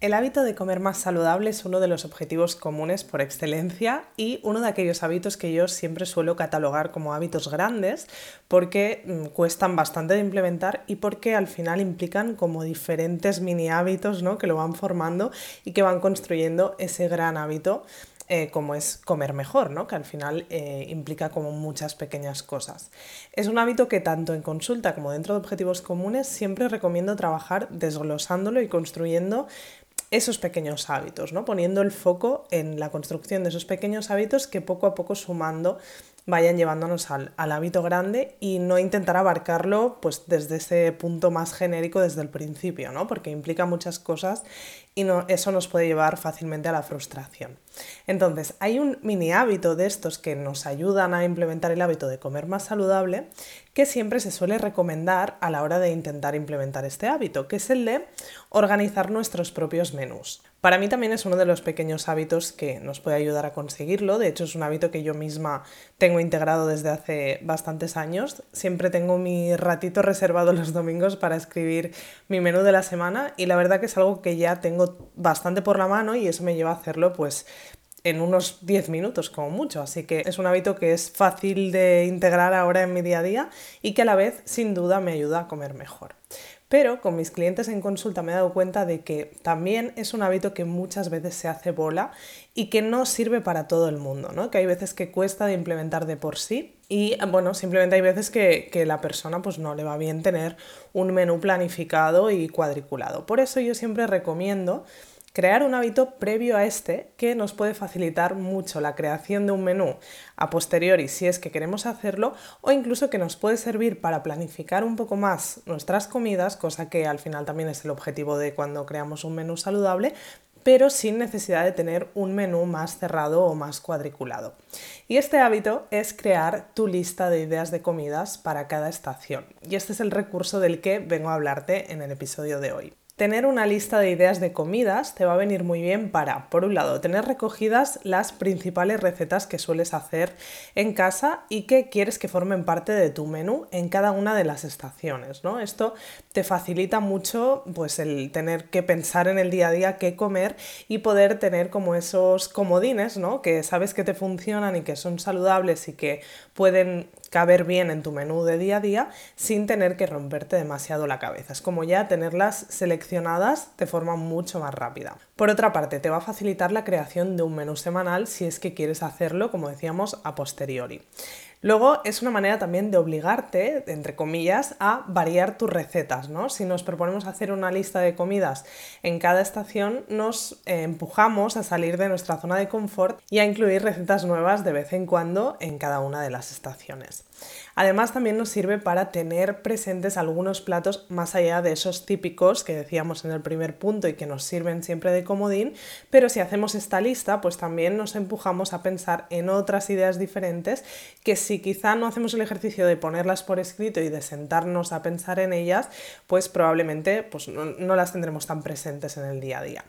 El hábito de comer más saludable es uno de los objetivos comunes por excelencia y uno de aquellos hábitos que yo siempre suelo catalogar como hábitos grandes porque mm, cuestan bastante de implementar y porque al final implican como diferentes mini hábitos ¿no? que lo van formando y que van construyendo ese gran hábito eh, como es comer mejor, ¿no? que al final eh, implica como muchas pequeñas cosas. Es un hábito que tanto en consulta como dentro de objetivos comunes siempre recomiendo trabajar desglosándolo y construyendo esos pequeños hábitos, ¿no? poniendo el foco en la construcción de esos pequeños hábitos que poco a poco sumando vayan llevándonos al, hábito grande y no intentar abarcarlo pues desde ese punto más genérico desde el principio, ¿no? porque implica muchas cosas y no, eso nos puede llevar fácilmente a la frustración. Entonces, hay un mini hábito de estos que nos ayudan a implementar el hábito de comer más saludable que siempre se suele recomendar a la hora de intentar implementar este hábito, que es el de organizar nuestros propios menús. Para mí también es uno de los pequeños hábitos que nos puede ayudar a conseguirlo. De hecho, es un hábito que yo misma tengo integrado desde hace bastantes años. Siempre tengo mi ratito reservado los domingos para escribir mi menú de la semana y la verdad que es algo que ya tengo bastante por la mano y eso me lleva a hacerlo pues en unos 10 minutos como mucho. Así que es un hábito que es fácil de integrar ahora en mi día a día y que a la vez sin duda me ayuda a comer mejor. Pero con mis clientes en consulta me he dado cuenta de que también es un hábito que muchas veces se hace bola y que no sirve para todo el mundo, ¿no? Que hay veces que cuesta de implementar de por sí y bueno, simplemente hay veces que, que la persona pues no le va bien tener un menú planificado y cuadriculado. Por eso yo siempre recomiendo crear un hábito previo a este que nos puede facilitar mucho la creación de un menú a posteriori si es que queremos hacerlo o incluso que nos puede servir para planificar un poco más nuestras comidas, cosa que al final también es el objetivo de cuando creamos un menú saludable, pero sin necesidad de tener un menú más cerrado o más cuadriculado. Y este hábito es crear tu lista de ideas de comidas para cada estación. Y este es el recurso del que vengo a hablarte en el episodio de hoy. Tener una lista de ideas de comidas te va a venir muy bien para, por un lado, tener recogidas las principales recetas que sueles hacer en casa y que quieres que formen parte de tu menú en cada una de las estaciones. ¿no? Esto te facilita mucho pues, el tener que pensar en el día a día qué comer y poder tener como esos comodines ¿no? que sabes que te funcionan y que son saludables y que pueden caber bien en tu menú de día a día sin tener que romperte demasiado la cabeza. Es como ya tenerlas seleccionadas de forma mucho más rápida. Por otra parte, te va a facilitar la creación de un menú semanal si es que quieres hacerlo, como decíamos, a posteriori. Luego es una manera también de obligarte, entre comillas, a variar tus recetas, ¿no? Si nos proponemos hacer una lista de comidas en cada estación, nos eh, empujamos a salir de nuestra zona de confort y a incluir recetas nuevas de vez en cuando en cada una de las estaciones. Además también nos sirve para tener presentes algunos platos más allá de esos típicos que decíamos en el primer punto y que nos sirven siempre de comodín, pero si hacemos esta lista pues también nos empujamos a pensar en otras ideas diferentes que si quizá no hacemos el ejercicio de ponerlas por escrito y de sentarnos a pensar en ellas, pues probablemente pues no, no las tendremos tan presentes en el día a día.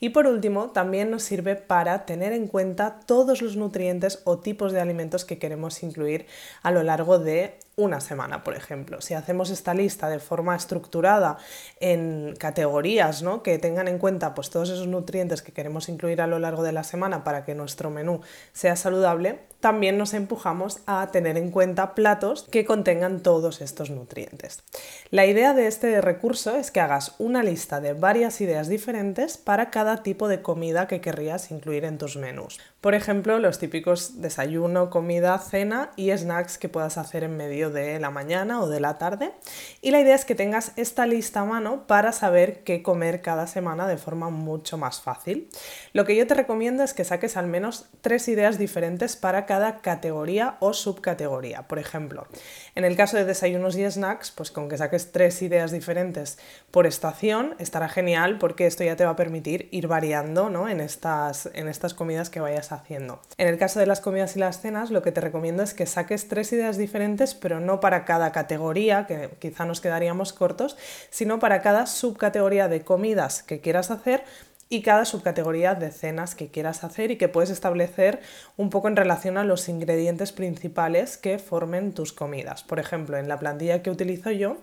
Y por último, también nos sirve para tener en cuenta todos los nutrientes o tipos de alimentos que queremos incluir a lo largo de una semana, por ejemplo. Si hacemos esta lista de forma estructurada en categorías ¿no? que tengan en cuenta pues, todos esos nutrientes que queremos incluir a lo largo de la semana para que nuestro menú sea saludable, también nos empujamos a tener en cuenta platos que contengan todos estos nutrientes. La idea de este recurso es que hagas una lista de varias ideas diferentes para cada tipo de comida que querrías incluir en tus menús. Por ejemplo, los típicos desayuno, comida, cena y snacks que puedas hacer en medio de la mañana o de la tarde. Y la idea es que tengas esta lista a mano para saber qué comer cada semana de forma mucho más fácil. Lo que yo te recomiendo es que saques al menos tres ideas diferentes para cada categoría o subcategoría. Por ejemplo, en el caso de desayunos y snacks, pues con que saques tres ideas diferentes por estación estará genial porque esto ya te va a permitir ir variando ¿no? en, estas, en estas comidas que vayas haciendo. En el caso de las comidas y las cenas, lo que te recomiendo es que saques tres ideas diferentes, pero no para cada categoría, que quizá nos quedaríamos cortos, sino para cada subcategoría de comidas que quieras hacer y cada subcategoría de cenas que quieras hacer y que puedes establecer un poco en relación a los ingredientes principales que formen tus comidas. Por ejemplo, en la plantilla que utilizo yo,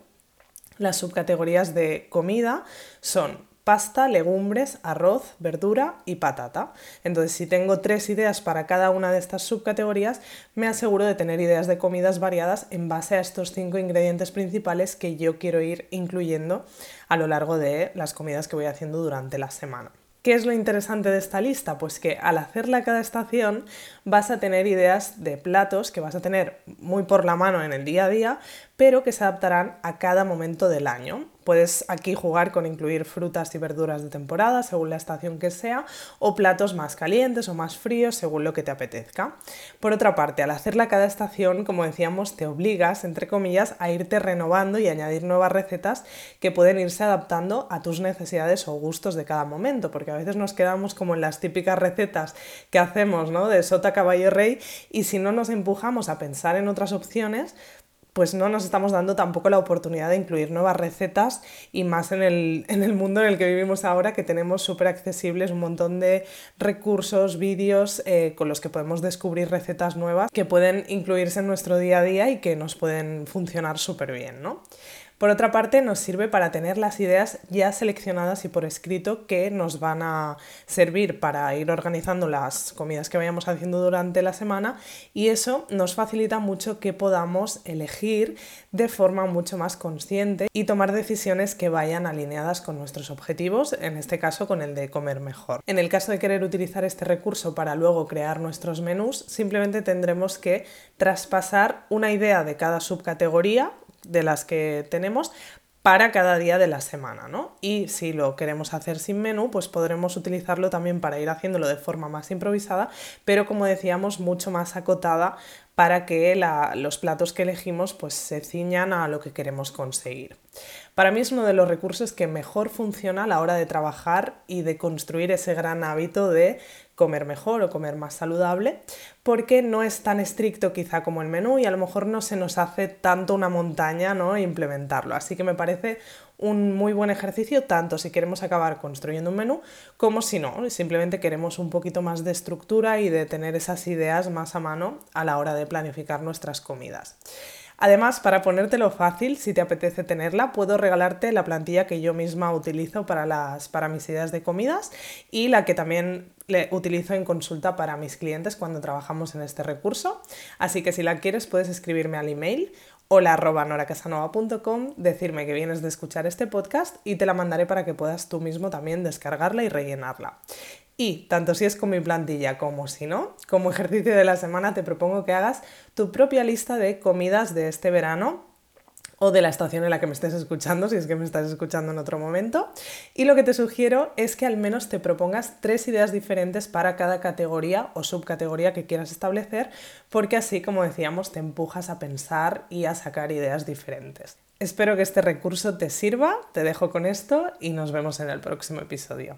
las subcategorías de comida son pasta, legumbres, arroz, verdura y patata. Entonces, si tengo tres ideas para cada una de estas subcategorías, me aseguro de tener ideas de comidas variadas en base a estos cinco ingredientes principales que yo quiero ir incluyendo a lo largo de las comidas que voy haciendo durante la semana. ¿Qué es lo interesante de esta lista? Pues que al hacerla cada estación vas a tener ideas de platos que vas a tener muy por la mano en el día a día, pero que se adaptarán a cada momento del año. Puedes aquí jugar con incluir frutas y verduras de temporada según la estación que sea o platos más calientes o más fríos según lo que te apetezca. Por otra parte, al hacerla cada estación, como decíamos, te obligas, entre comillas, a irte renovando y añadir nuevas recetas que pueden irse adaptando a tus necesidades o gustos de cada momento, porque a veces nos quedamos como en las típicas recetas que hacemos, ¿no? De sota, caballo, rey, y si no nos empujamos a pensar en otras opciones, pues no nos estamos dando tampoco la oportunidad de incluir nuevas recetas y más en el, mundo en el que vivimos ahora que tenemos súper accesibles un montón de recursos, vídeos eh, con los que podemos descubrir recetas nuevas que pueden incluirse en nuestro día a día y que nos pueden funcionar súper bien, ¿no? Por otra parte, nos sirve para tener las ideas ya seleccionadas y por escrito que nos van a servir para ir organizando las comidas que vayamos haciendo durante la semana y eso nos facilita mucho que podamos elegir de forma mucho más consciente y tomar decisiones que vayan alineadas con nuestros objetivos, en este caso con el de comer mejor. En el caso de querer utilizar este recurso para luego crear nuestros menús, simplemente tendremos que traspasar una idea de cada subcategoría de las que tenemos para cada día de la semana, ¿no? Y si lo queremos hacer sin menú, pues podremos utilizarlo también para ir haciéndolo de forma más improvisada, pero como decíamos, mucho más acotada para que los platos que elegimos pues se ciñan a lo que queremos conseguir. Para mí es uno de los recursos que mejor funciona a la hora de trabajar y de construir ese gran hábito de comer mejor o comer más saludable, porque no es tan estricto quizá como el menú y a lo mejor no se nos hace tanto una montaña ¿no? implementarlo. Así que me parece un muy buen ejercicio tanto si queremos acabar construyendo un menú como si no, simplemente queremos un poquito más de estructura y de tener esas ideas más a mano a la hora de planificar nuestras comidas. Además, para ponértelo fácil, si te apetece tenerla, puedo regalarte la plantilla que yo misma utilizo para, las, para mis ideas de comidas y la que también le utilizo en consulta para mis clientes cuando trabajamos en este recurso. Así que si la quieres puedes escribirme al email hola noracasanova.com, decirme que vienes de escuchar este podcast y te la mandaré para que puedas tú mismo también descargarla y rellenarla. Y tanto si es con mi plantilla como si no, como ejercicio de la semana te propongo que hagas tu propia lista de comidas de este verano o de la estación en la que me estés escuchando, si es que me estás escuchando en otro momento. Y lo que te sugiero es que al menos te propongas tres ideas diferentes para cada categoría o subcategoría que quieras establecer, porque así, como decíamos, te empujas a pensar y a sacar ideas diferentes. Espero que este recurso te sirva, te dejo con esto y nos vemos en el próximo episodio.